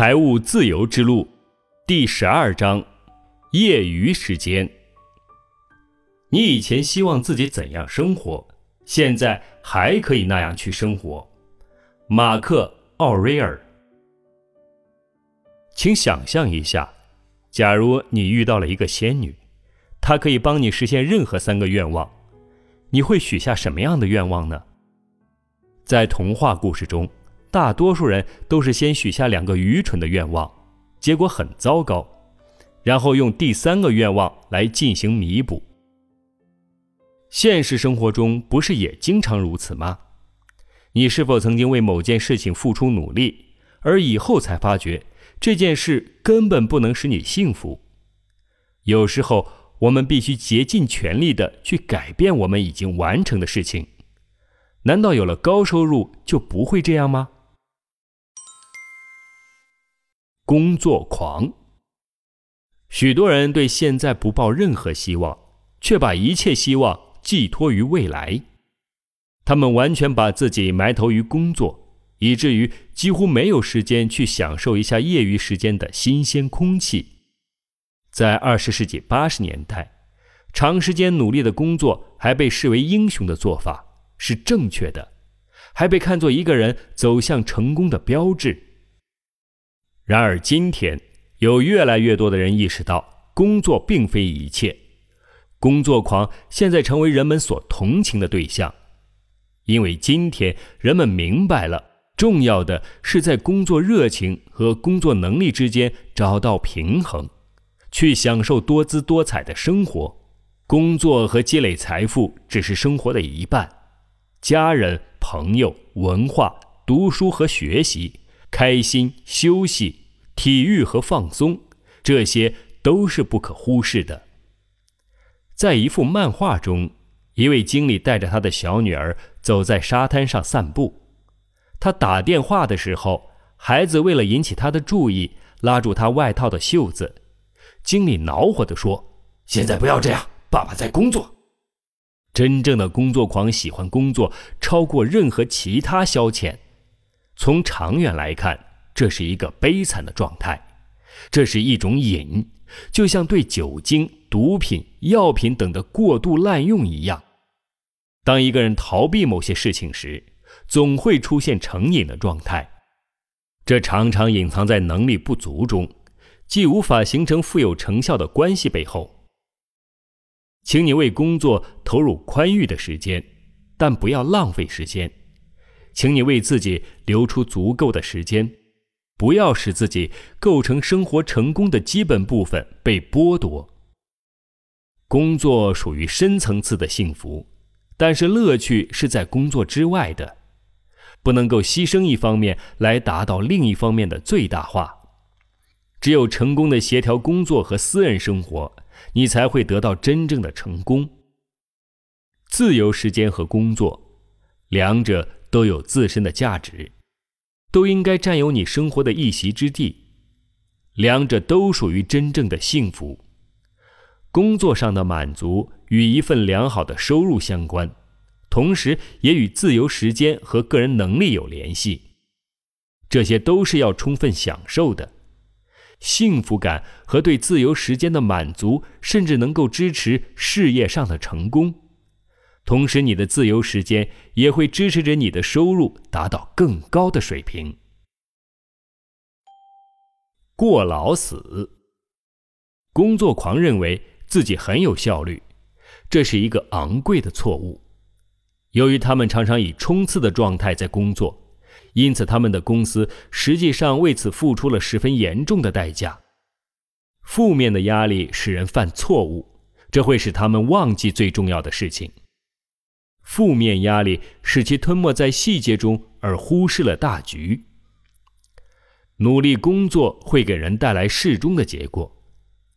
财务自由之路，第十二章：业余时间。你以前希望自己怎样生活，现在还可以那样去生活。马克·奥瑞尔。请想象一下，假如你遇到了一个仙女，她可以帮你实现任何三个愿望，你会许下什么样的愿望呢？在童话故事中。大多数人都是先许下两个愚蠢的愿望，结果很糟糕，然后用第三个愿望来进行弥补。现实生活中不是也经常如此吗？你是否曾经为某件事情付出努力，而以后才发觉这件事根本不能使你幸福？有时候我们必须竭尽全力的去改变我们已经完成的事情。难道有了高收入就不会这样吗？工作狂。许多人对现在不抱任何希望，却把一切希望寄托于未来。他们完全把自己埋头于工作，以至于几乎没有时间去享受一下业余时间的新鲜空气。在二十世纪八十年代，长时间努力的工作还被视为英雄的做法，是正确的，还被看作一个人走向成功的标志。然而，今天有越来越多的人意识到，工作并非一切。工作狂现在成为人们所同情的对象，因为今天人们明白了，重要的是在工作热情和工作能力之间找到平衡，去享受多姿多彩的生活。工作和积累财富只是生活的一半，家人、朋友、文化、读书和学习。开心、休息、体育和放松，这些都是不可忽视的。在一幅漫画中，一位经理带着他的小女儿走在沙滩上散步。他打电话的时候，孩子为了引起他的注意，拉住他外套的袖子。经理恼火地说：“现在不要这样，爸爸在工作。”真正的工作狂喜欢工作，超过任何其他消遣。从长远来看，这是一个悲惨的状态，这是一种瘾，就像对酒精、毒品、药品等的过度滥用一样。当一个人逃避某些事情时，总会出现成瘾的状态，这常常隐藏在能力不足中，既无法形成富有成效的关系背后。请你为工作投入宽裕的时间，但不要浪费时间。请你为自己留出足够的时间，不要使自己构成生活成功的基本部分被剥夺。工作属于深层次的幸福，但是乐趣是在工作之外的，不能够牺牲一方面来达到另一方面的最大化。只有成功的协调工作和私人生活，你才会得到真正的成功。自由时间和工作，两者。都有自身的价值，都应该占有你生活的一席之地，两者都属于真正的幸福。工作上的满足与一份良好的收入相关，同时也与自由时间和个人能力有联系。这些都是要充分享受的。幸福感和对自由时间的满足，甚至能够支持事业上的成功。同时，你的自由时间也会支持着你的收入达到更高的水平。过劳死，工作狂认为自己很有效率，这是一个昂贵的错误。由于他们常常以冲刺的状态在工作，因此他们的公司实际上为此付出了十分严重的代价。负面的压力使人犯错误，这会使他们忘记最重要的事情。负面压力使其吞没在细节中，而忽视了大局。努力工作会给人带来适中的结果，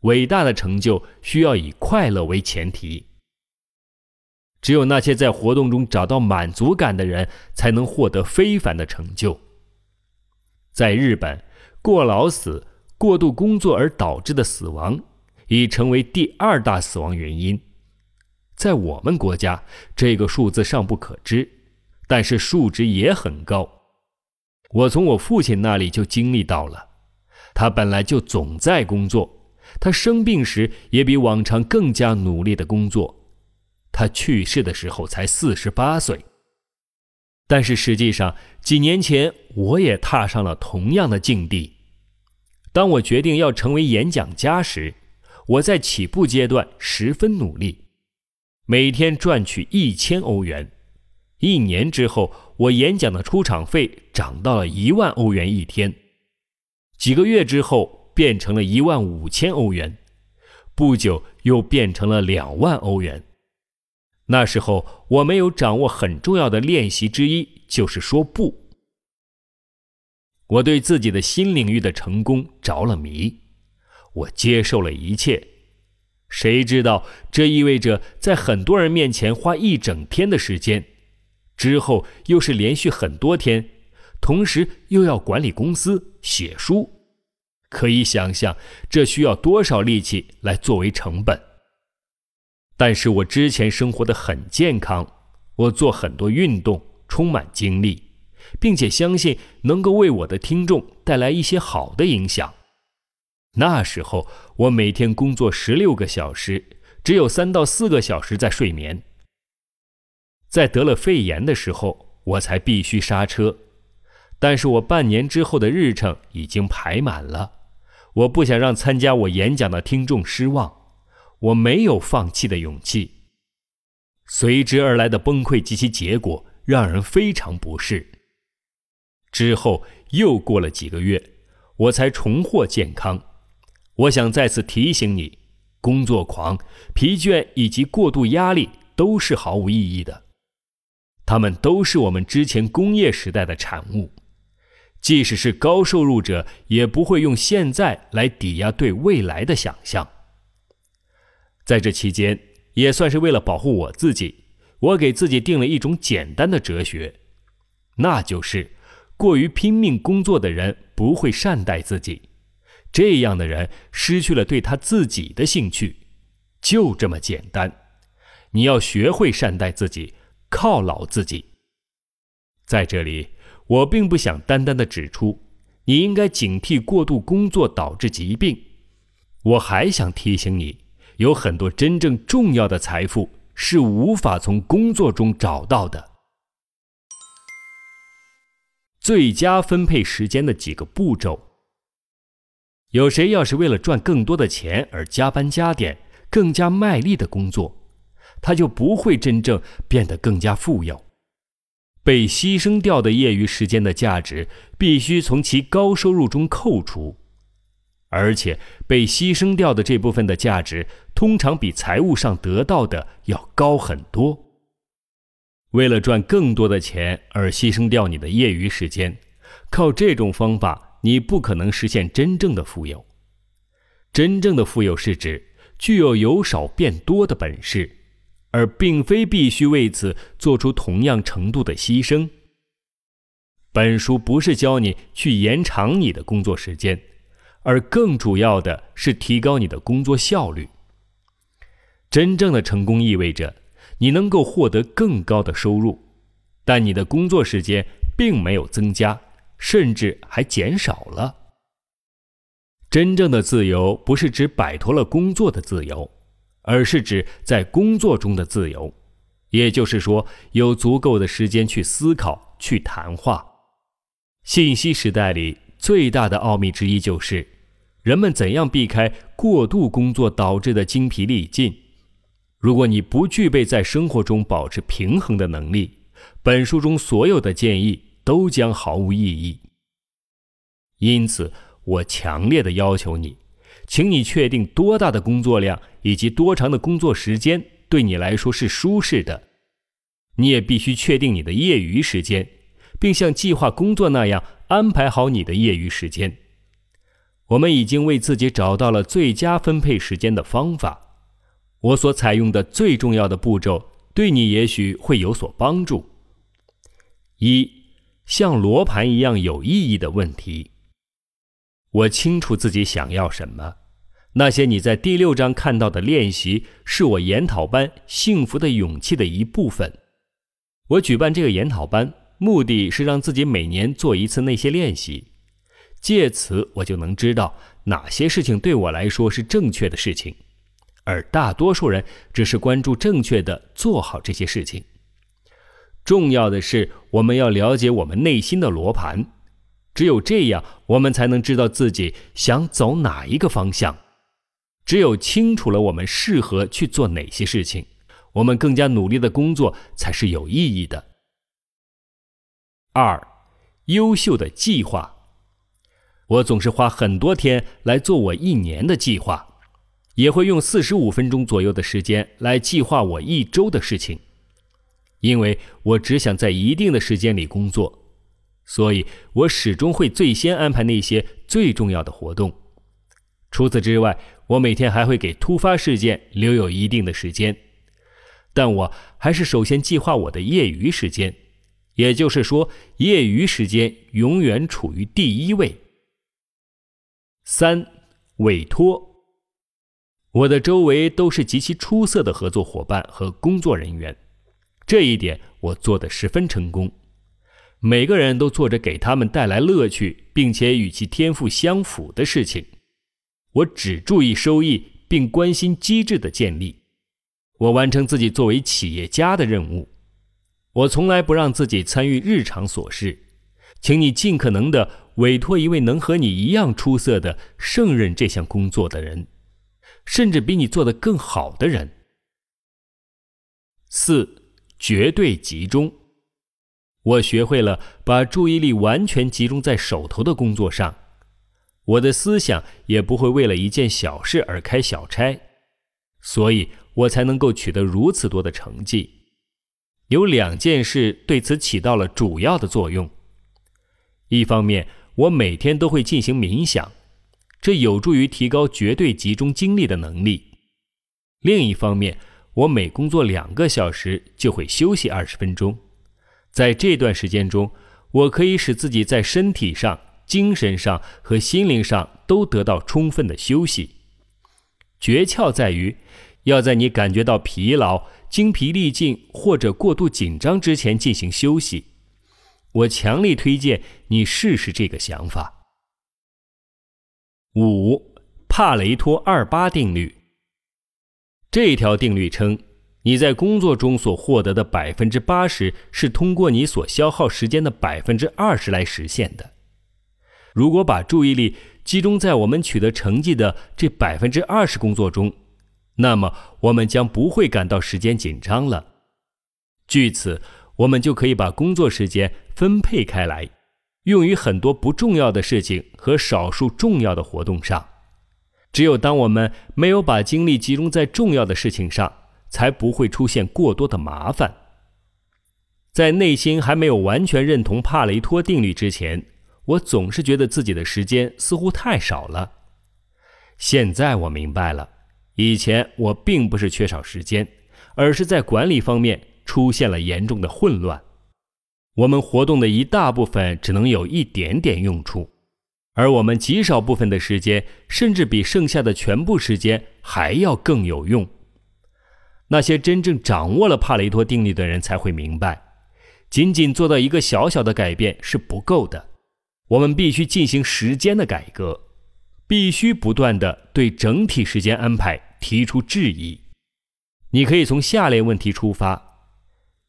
伟大的成就需要以快乐为前提。只有那些在活动中找到满足感的人，才能获得非凡的成就。在日本，过劳死、过度工作而导致的死亡，已成为第二大死亡原因。在我们国家，这个数字尚不可知，但是数值也很高。我从我父亲那里就经历到了，他本来就总在工作，他生病时也比往常更加努力的工作。他去世的时候才四十八岁。但是实际上，几年前我也踏上了同样的境地。当我决定要成为演讲家时，我在起步阶段十分努力，每天赚取一千欧元。一年之后，我演讲的出场费涨到了一万欧元一天。几个月之后，变成了一万五千欧元，不久又变成了两万欧元。那时候，我没有掌握很重要的练习之一，就是说不。我对自己的新领域的成功着了迷，我接受了一切。谁知道这意味着在很多人面前花一整天的时间，之后又是连续很多天，同时又要管理公司、写书，可以想象这需要多少力气来作为成本。但是我之前生活的很健康，我做很多运动，充满精力，并且相信能够为我的听众带来一些好的影响。那时候我每天工作十六个小时，只有三到四个小时在睡眠。在得了肺炎的时候，我才必须刹车。但是我半年之后的日程已经排满了，我不想让参加我演讲的听众失望。我没有放弃的勇气，随之而来的崩溃及其结果让人非常不适。之后又过了几个月，我才重获健康。我想再次提醒你：工作狂、疲倦以及过度压力都是毫无意义的，他们都是我们之前工业时代的产物。即使是高收入者，也不会用现在来抵押对未来的想象。在这期间，也算是为了保护我自己，我给自己定了一种简单的哲学，那就是：过于拼命工作的人不会善待自己，这样的人失去了对他自己的兴趣，就这么简单。你要学会善待自己，犒劳自己。在这里，我并不想单单的指出你应该警惕过度工作导致疾病，我还想提醒你。有很多真正重要的财富是无法从工作中找到的。最佳分配时间的几个步骤。有谁要是为了赚更多的钱而加班加点、更加卖力的工作，他就不会真正变得更加富有。被牺牲掉的业余时间的价值必须从其高收入中扣除。而且被牺牲掉的这部分的价值，通常比财务上得到的要高很多。为了赚更多的钱而牺牲掉你的业余时间，靠这种方法，你不可能实现真正的富有。真正的富有是指具有由少变多的本事，而并非必须为此做出同样程度的牺牲。本书不是教你去延长你的工作时间。而更主要的是提高你的工作效率。真正的成功意味着你能够获得更高的收入，但你的工作时间并没有增加，甚至还减少了。真正的自由不是指摆脱了工作的自由，而是指在工作中的自由，也就是说，有足够的时间去思考、去谈话。信息时代里最大的奥秘之一就是。人们怎样避开过度工作导致的精疲力尽？如果你不具备在生活中保持平衡的能力，本书中所有的建议都将毫无意义。因此，我强烈的要求你，请你确定多大的工作量以及多长的工作时间对你来说是舒适的。你也必须确定你的业余时间，并像计划工作那样安排好你的业余时间。我们已经为自己找到了最佳分配时间的方法。我所采用的最重要的步骤，对你也许会有所帮助。一，像罗盘一样有意义的问题。我清楚自己想要什么。那些你在第六章看到的练习，是我研讨班“幸福的勇气”的一部分。我举办这个研讨班，目的是让自己每年做一次那些练习。借此我就能知道哪些事情对我来说是正确的事情，而大多数人只是关注正确的做好这些事情。重要的是，我们要了解我们内心的罗盘，只有这样，我们才能知道自己想走哪一个方向。只有清楚了我们适合去做哪些事情，我们更加努力的工作才是有意义的。二，优秀的计划。我总是花很多天来做我一年的计划，也会用四十五分钟左右的时间来计划我一周的事情。因为我只想在一定的时间里工作，所以我始终会最先安排那些最重要的活动。除此之外，我每天还会给突发事件留有一定的时间，但我还是首先计划我的业余时间，也就是说，业余时间永远处于第一位。三，委托。我的周围都是极其出色的合作伙伴和工作人员。这一点我做得十分成功。每个人都做着给他们带来乐趣，并且与其天赋相符的事情。我只注意收益，并关心机制的建立。我完成自己作为企业家的任务。我从来不让自己参与日常琐事。请你尽可能的委托一位能和你一样出色的胜任这项工作的人，甚至比你做得更好的人。四。绝对集中。我学会了把注意力完全集中在手头的工作上，我的思想也不会为了一件小事而开小差，所以我才能够取得如此多的成绩。有两件事对此起到了主要的作用：一方面，我每天都会进行冥想，这有助于提高绝对集中精力的能力；另一方面，我每工作两个小时就会休息二十分钟，在这段时间中，我可以使自己在身体上、精神上和心灵上都得到充分的休息。诀窍在于，要在你感觉到疲劳、精疲力尽或者过度紧张之前进行休息。我强力推荐你试试这个想法。五，帕雷托二八定律。这一条定律称，你在工作中所获得的百分之八十是通过你所消耗时间的百分之二十来实现的。如果把注意力集中在我们取得成绩的这百分之二十工作中，那么我们将不会感到时间紧张了。据此，我们就可以把工作时间分配开来，用于很多不重要的事情和少数重要的活动上。只有当我们没有把精力集中在重要的事情上，才不会出现过多的麻烦。在内心还没有完全认同帕雷托定律之前，我总是觉得自己的时间似乎太少了。现在我明白了，以前我并不是缺少时间，而是在管理方面出现了严重的混乱。我们活动的一大部分只能有一点点用处。而我们极少部分的时间，甚至比剩下的全部时间还要更有用。那些真正掌握了帕雷托定律的人才会明白，仅仅做到一个小小的改变是不够的。我们必须进行时间的改革，必须不断的对整体时间安排提出质疑。你可以从下列问题出发：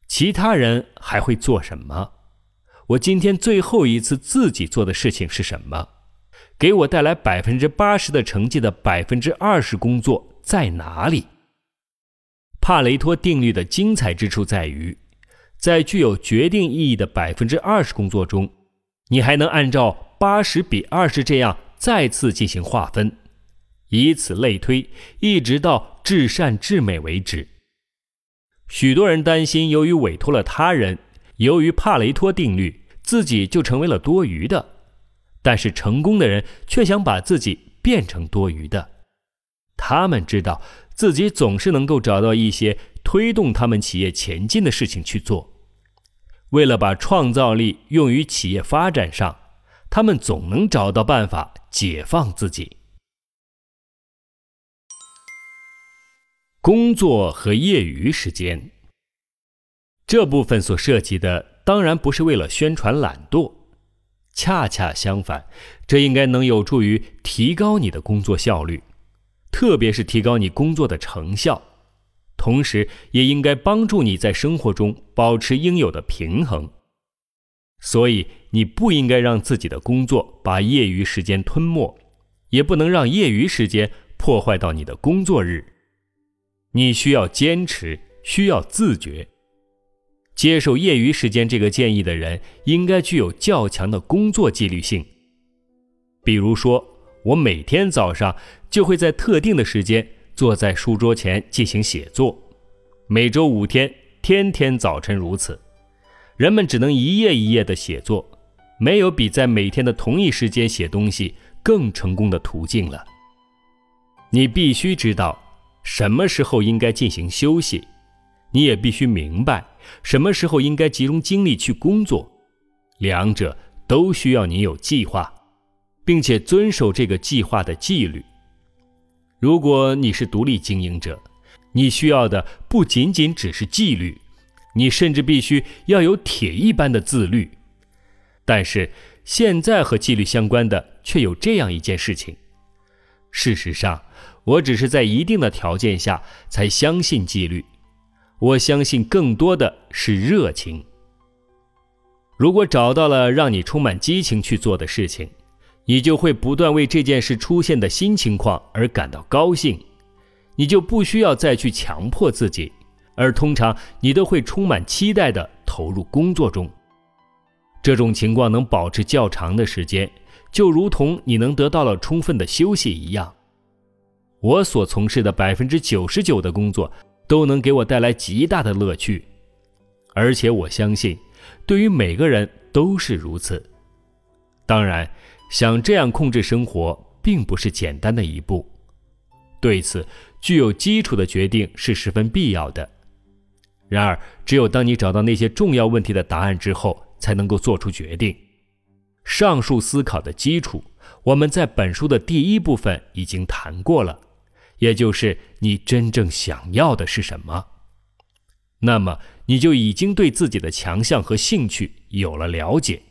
其他人还会做什么？我今天最后一次自己做的事情是什么？给我带来百分之八十的成绩的百分之二十工作在哪里？帕雷托定律的精彩之处在于，在具有决定意义的百分之二十工作中，你还能按照八十比二十这样再次进行划分，以此类推，一直到至善至美为止。许多人担心，由于委托了他人，由于帕雷托定律，自己就成为了多余的。但是成功的人却想把自己变成多余的，他们知道自己总是能够找到一些推动他们企业前进的事情去做。为了把创造力用于企业发展上，他们总能找到办法解放自己。工作和业余时间这部分所涉及的，当然不是为了宣传懒惰。恰恰相反，这应该能有助于提高你的工作效率，特别是提高你工作的成效。同时，也应该帮助你在生活中保持应有的平衡。所以，你不应该让自己的工作把业余时间吞没，也不能让业余时间破坏到你的工作日。你需要坚持，需要自觉。接受业余时间这个建议的人，应该具有较强的工作纪律性。比如说，我每天早上就会在特定的时间坐在书桌前进行写作，每周五天，天天早晨如此。人们只能一页一页的写作，没有比在每天的同一时间写东西更成功的途径了。你必须知道什么时候应该进行休息。你也必须明白什么时候应该集中精力去工作，两者都需要你有计划，并且遵守这个计划的纪律。如果你是独立经营者，你需要的不仅仅只是纪律，你甚至必须要有铁一般的自律。但是现在和纪律相关的却有这样一件事情：事实上，我只是在一定的条件下才相信纪律。我相信更多的是热情。如果找到了让你充满激情去做的事情，你就会不断为这件事出现的新情况而感到高兴，你就不需要再去强迫自己，而通常你都会充满期待的投入工作中。这种情况能保持较长的时间，就如同你能得到了充分的休息一样。我所从事的百分之九十九的工作。都能给我带来极大的乐趣，而且我相信，对于每个人都是如此。当然，想这样控制生活并不是简单的一步，对此，具有基础的决定是十分必要的。然而，只有当你找到那些重要问题的答案之后，才能够做出决定。上述思考的基础，我们在本书的第一部分已经谈过了。也就是你真正想要的是什么，那么你就已经对自己的强项和兴趣有了了解。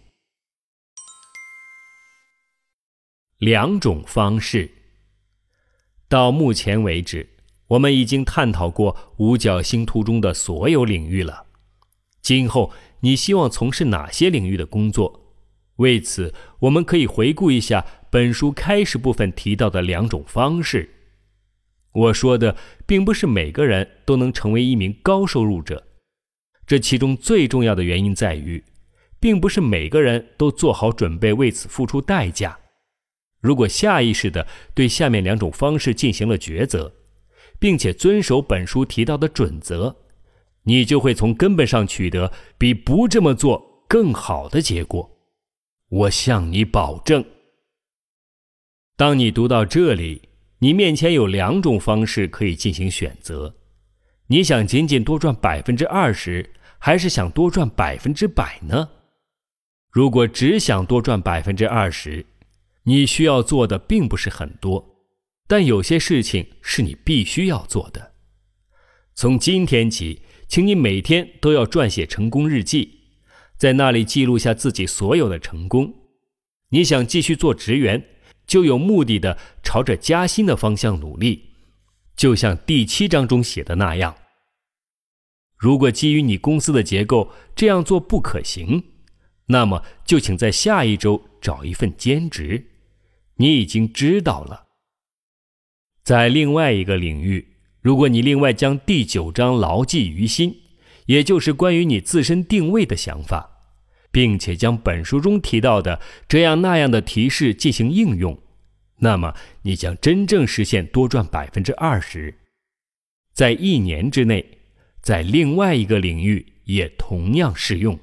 两种方式。到目前为止，我们已经探讨过五角星图中的所有领域了。今后你希望从事哪些领域的工作？为此，我们可以回顾一下本书开始部分提到的两种方式。我说的并不是每个人都能成为一名高收入者，这其中最重要的原因在于，并不是每个人都做好准备为此付出代价。如果下意识地对下面两种方式进行了抉择，并且遵守本书提到的准则，你就会从根本上取得比不这么做更好的结果。我向你保证。当你读到这里。你面前有两种方式可以进行选择，你想仅仅多赚百分之二十，还是想多赚百分之百呢？如果只想多赚百分之二十，你需要做的并不是很多，但有些事情是你必须要做的。从今天起，请你每天都要撰写成功日记，在那里记录下自己所有的成功。你想继续做职员？就有目的的朝着加薪的方向努力，就像第七章中写的那样。如果基于你公司的结构这样做不可行，那么就请在下一周找一份兼职。你已经知道了。在另外一个领域，如果你另外将第九章牢记于心，也就是关于你自身定位的想法。并且将本书中提到的这样那样的提示进行应用，那么你将真正实现多赚百分之二十。在一年之内，在另外一个领域也同样适用。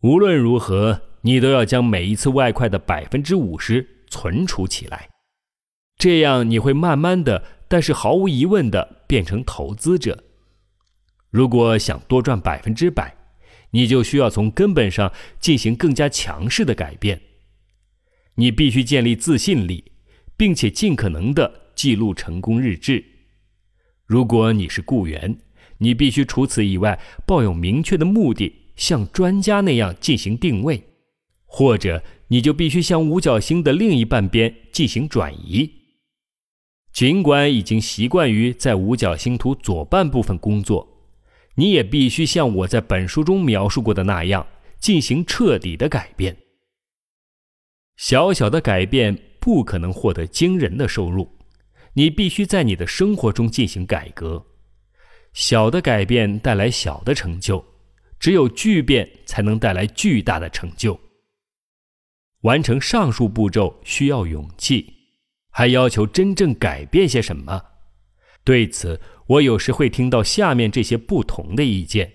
无论如何，你都要将每一次外快的百分之五十存储起来，这样你会慢慢的，但是毫无疑问的变成投资者。如果想多赚百分之百，你就需要从根本上进行更加强势的改变。你必须建立自信力，并且尽可能的记录成功日志。如果你是雇员，你必须除此以外抱有明确的目的，像专家那样进行定位，或者你就必须向五角星的另一半边进行转移。尽管已经习惯于在五角星图左半部分工作，你也必须像我在本书中描述过的那样进行彻底的改变。小小的改变不可能获得惊人的收入，你必须在你的生活中进行改革。小的改变带来小的成就，只有巨变才能带来巨大的成就。完成上述步骤需要勇气，还要求真正改变些什么？对此，我有时会听到下面这些不同的意见：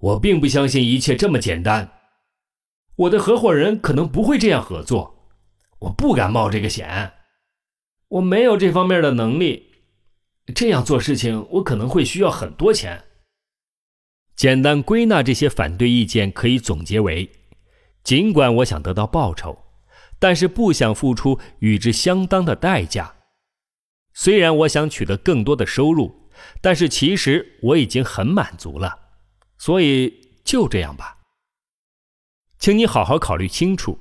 我并不相信一切这么简单。我的合伙人可能不会这样合作，我不敢冒这个险，我没有这方面的能力。这样做事情，我可能会需要很多钱。简单归纳这些反对意见，可以总结为：尽管我想得到报酬，但是不想付出与之相当的代价。虽然我想取得更多的收入，但是其实我已经很满足了。所以就这样吧。请你好好考虑清楚，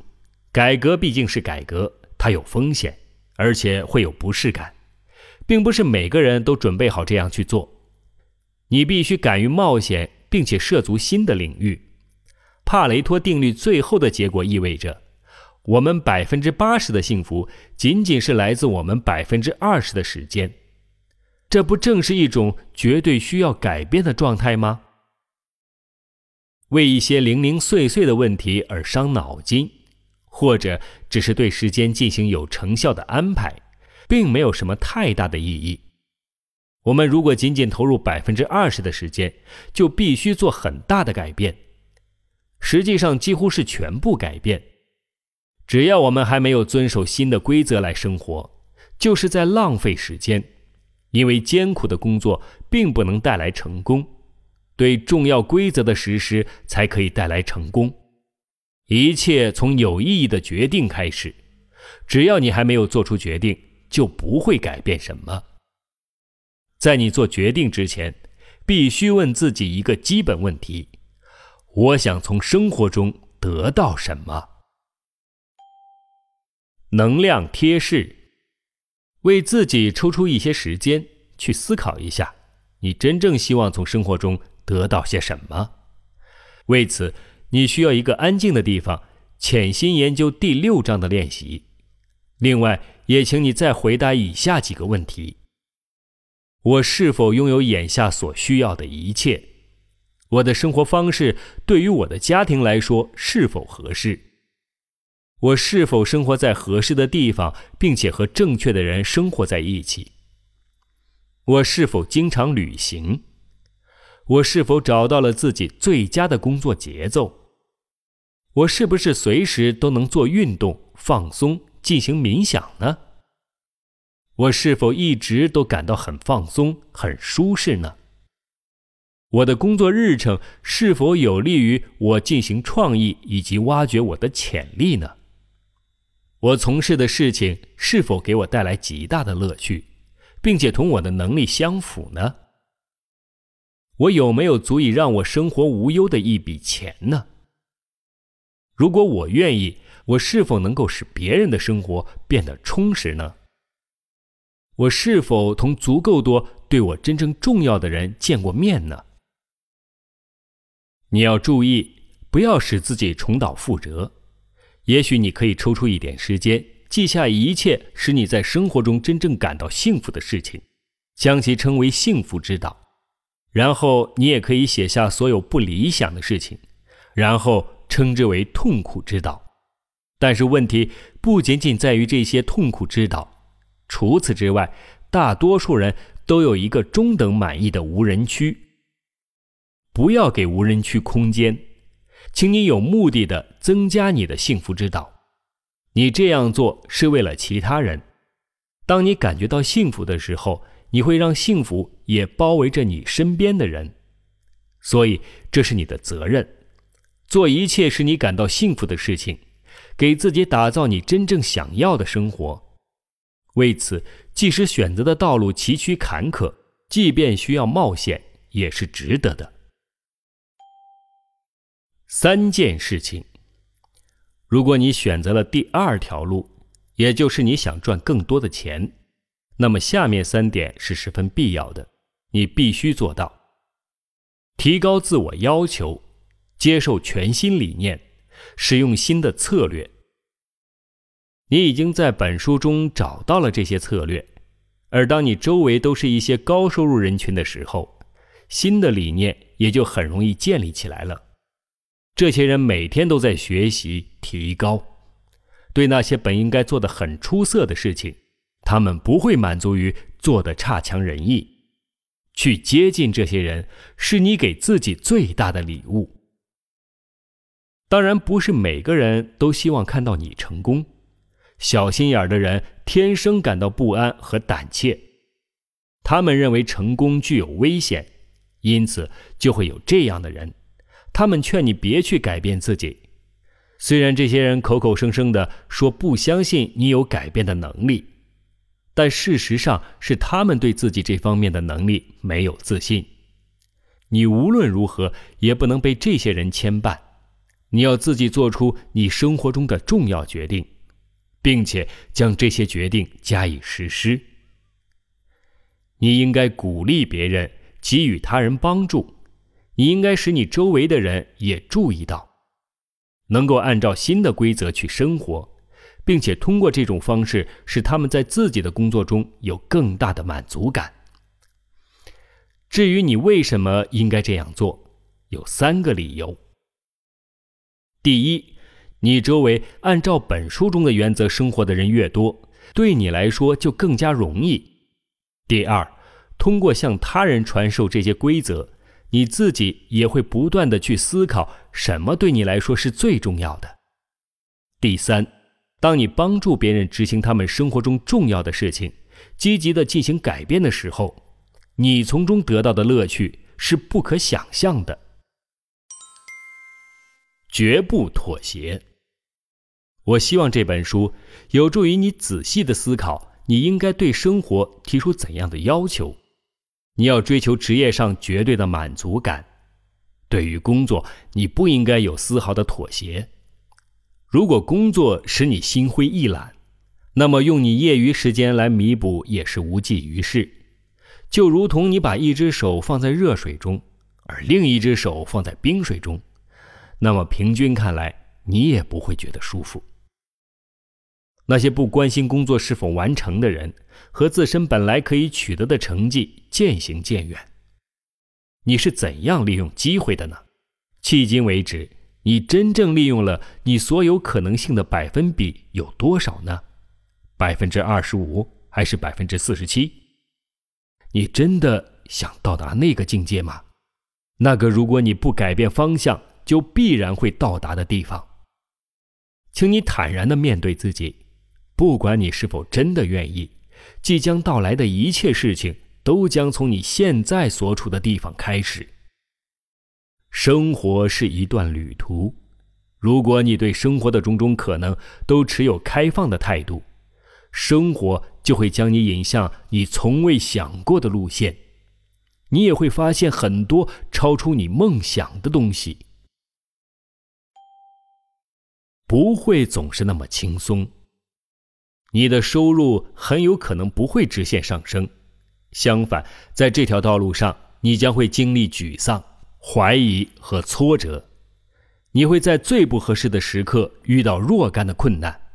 改革毕竟是改革，它有风险，而且会有不适感。并不是每个人都准备好这样去做，你必须敢于冒险，并且涉足新的领域。帕雷托定律最后的结果意味着，我们百分之八十的幸福仅仅是来自我们百分之二十的时间。这不正是一种绝对需要改变的状态吗？为一些零零碎碎的问题而伤脑筋，或者只是对时间进行有成效的安排。并没有什么太大的意义。我们如果仅仅投入百分之二十的时间，就必须做很大的改变，实际上几乎是全部改变。只要我们还没有遵守新的规则来生活，就是在浪费时间，因为艰苦的工作并不能带来成功，对重要规则的实施才可以带来成功。一切从有意义的决定开始，只要你还没有做出决定。就不会改变什么。在你做决定之前，必须问自己一个基本问题：我想从生活中得到什么？能量贴士：为自己抽出一些时间去思考一下，你真正希望从生活中得到些什么。为此，你需要一个安静的地方，潜心研究第六章的练习。另外，也请你再回答以下几个问题：我是否拥有眼下所需要的一切？我的生活方式对于我的家庭来说是否合适？我是否生活在合适的地方，并且和正确的人生活在一起？我是否经常旅行？我是否找到了自己最佳的工作节奏？我是不是随时都能做运动放松？进行冥想呢？我是否一直都感到很放松、很舒适呢？我的工作日程是否有利于我进行创意以及挖掘我的潜力呢？我从事的事情是否给我带来极大的乐趣，并且同我的能力相符呢？我有没有足以让我生活无忧的一笔钱呢？如果我愿意。我是否能够使别人的生活变得充实呢？我是否同足够多对我真正重要的人见过面呢？你要注意，不要使自己重蹈覆辙。也许你可以抽出一点时间，记下一切使你在生活中真正感到幸福的事情，将其称为幸福之道。然后你也可以写下所有不理想的事情，然后称之为痛苦之道。但是问题不仅仅在于这些痛苦之道，除此之外，大多数人都有一个中等满意的无人区。不要给无人区空间，请你有目的的增加你的幸福之道。你这样做是为了其他人。当你感觉到幸福的时候，你会让幸福也包围着你身边的人。所以这是你的责任，做一切使你感到幸福的事情。给自己打造你真正想要的生活，为此，即使选择的道路崎岖坎坷，即便需要冒险，也是值得的。三件事情。如果你选择了第二条路，也就是你想赚更多的钱，那么下面三点是十分必要的，你必须做到：提高自我要求，接受全新理念，使用新的策略。你已经在本书中找到了这些策略，而当你周围都是一些高收入人群的时候，新的理念也就很容易建立起来了。这些人每天都在学习提高，对那些本应该做的很出色的事情，他们不会满足于做的差强人意。去接近这些人，是你给自己最大的礼物。当然，不是每个人都希望看到你成功。小心眼的人天生感到不安和胆怯，他们认为成功具有危险，因此就会有这样的人。他们劝你别去改变自己，虽然这些人口口声声的说不相信你有改变的能力，但事实上是他们对自己这方面的能力没有自信。你无论如何也不能被这些人牵绊，你要自己做出你生活中的重要决定，并且将这些决定加以实施。你应该鼓励别人，给予他人帮助。你应该使你周围的人也注意到，能够按照新的规则去生活，并且通过这种方式使他们在自己的工作中有更大的满足感。至于你为什么应该这样做，有三个理由：第一，你周围按照本书中的原则生活的人越多，对你来说就更加容易；第二，通过向他人传授这些规则。你自己也会不断的去思考什么对你来说是最重要的。第三，当你帮助别人执行他们生活中重要的事情，积极的进行改变的时候，你从中得到的乐趣是不可想象的。绝不妥协。我希望这本书有助于你仔细的思考，你应该对生活提出怎样的要求。你要追求职业上绝对的满足感，对于工作，你不应该有丝毫的妥协。如果工作使你心灰意懒，那么用你业余时间来弥补也是无济于事。就如同你把一只手放在热水中，而另一只手放在冰水中，那么平均看来，你也不会觉得舒服。那些不关心工作是否完成的人，和自身本来可以取得的成绩渐行渐远。你是怎样利用机会的呢？迄今为止，你真正利用了你所有可能性的百分比有多少呢？百分之二十五还是百分之四十七？你真的想到达那个境界吗？那个如果你不改变方向，就必然会到达的地方。请你坦然的面对自己。不管你是否真的愿意，即将到来的一切事情都将从你现在所处的地方开始。生活是一段旅途，如果你对生活的种种可能都持有开放的态度，生活就会将你引向你从未想过的路线，你也会发现很多超出你梦想的东西。不会总是那么轻松。你的收入很有可能不会直线上升，相反，在这条道路上，你将会经历沮丧、怀疑和挫折。你会在最不合适的时刻遇到若干的困难。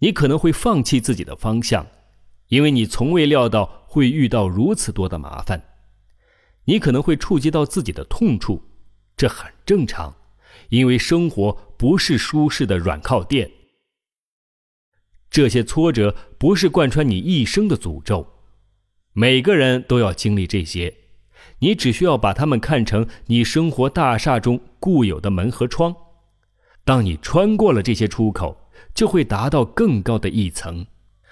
你可能会放弃自己的方向，因为你从未料到会遇到如此多的麻烦。你可能会触及到自己的痛处，这很正常，因为生活不是舒适的软靠垫。这些挫折不是贯穿你一生的诅咒，每个人都要经历这些，你只需要把它们看成你生活大厦中固有的门和窗。当你穿过了这些出口，就会达到更高的一层，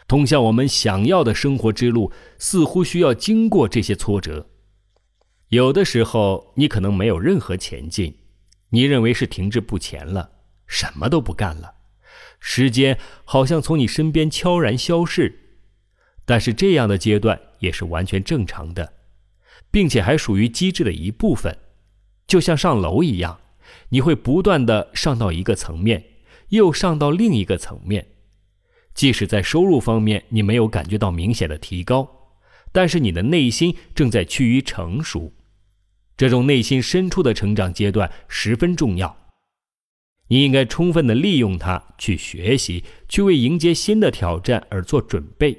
通向我们想要的生活之路似乎需要经过这些挫折。有的时候，你可能没有任何前进，你认为是停滞不前了，什么都不干了。时间好像从你身边悄然消逝，但是这样的阶段也是完全正常的，并且还属于机制的一部分，就像上楼一样，你会不断的上到一个层面，又上到另一个层面。即使在收入方面你没有感觉到明显的提高，但是你的内心正在趋于成熟。这种内心深处的成长阶段十分重要，你应该充分的利用它去学习，去为迎接新的挑战而做准备。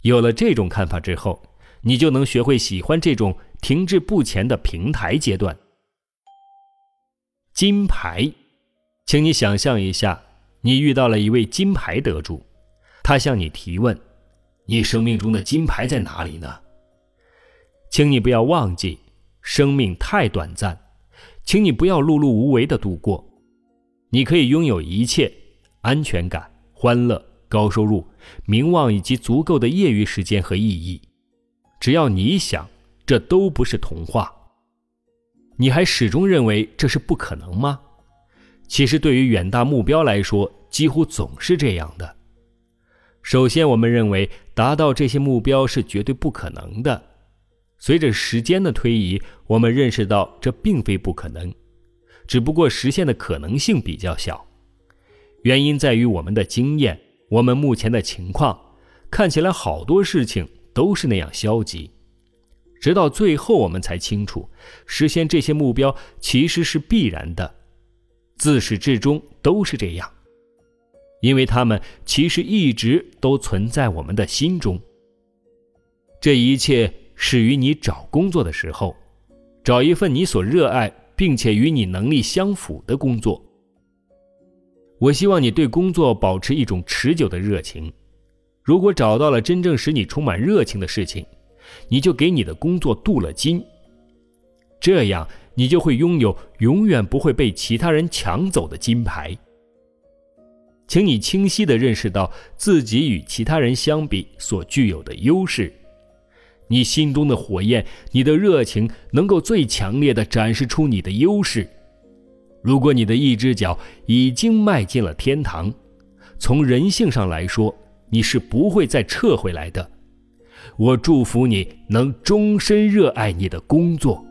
有了这种看法之后，你就能学会喜欢这种停滞不前的平台阶段。金牌，请你想象一下，你遇到了一位金牌得主，他向你提问：“你生命中的金牌在哪里呢？”请你不要忘记。生命太短暂，请你不要碌碌无为的度过。你可以拥有一切：安全感、欢乐、高收入、名望以及足够的业余时间和意义。只要你想，这都不是童话。你还始终认为这是不可能吗？其实，对于远大目标来说，几乎总是这样的。首先，我们认为达到这些目标是绝对不可能的。随着时间的推移，我们认识到这并非不可能，只不过实现的可能性比较小。原因在于我们的经验，我们目前的情况看起来好多事情都是那样消极，直到最后我们才清楚，实现这些目标其实是必然的，自始至终都是这样，因为他们其实一直都存在我们的心中。这一切。始于你找工作的时候，找一份你所热爱并且与你能力相符的工作。我希望你对工作保持一种持久的热情。如果找到了真正使你充满热情的事情，你就给你的工作镀了金。这样，你就会拥有永远不会被其他人抢走的金牌。请你清晰地认识到自己与其他人相比所具有的优势。你心中的火焰，你的热情，能够最强烈的展示出你的优势。如果你的一只脚已经迈进了天堂，从人性上来说，你是不会再撤回来的。我祝福你能终身热爱你的工作。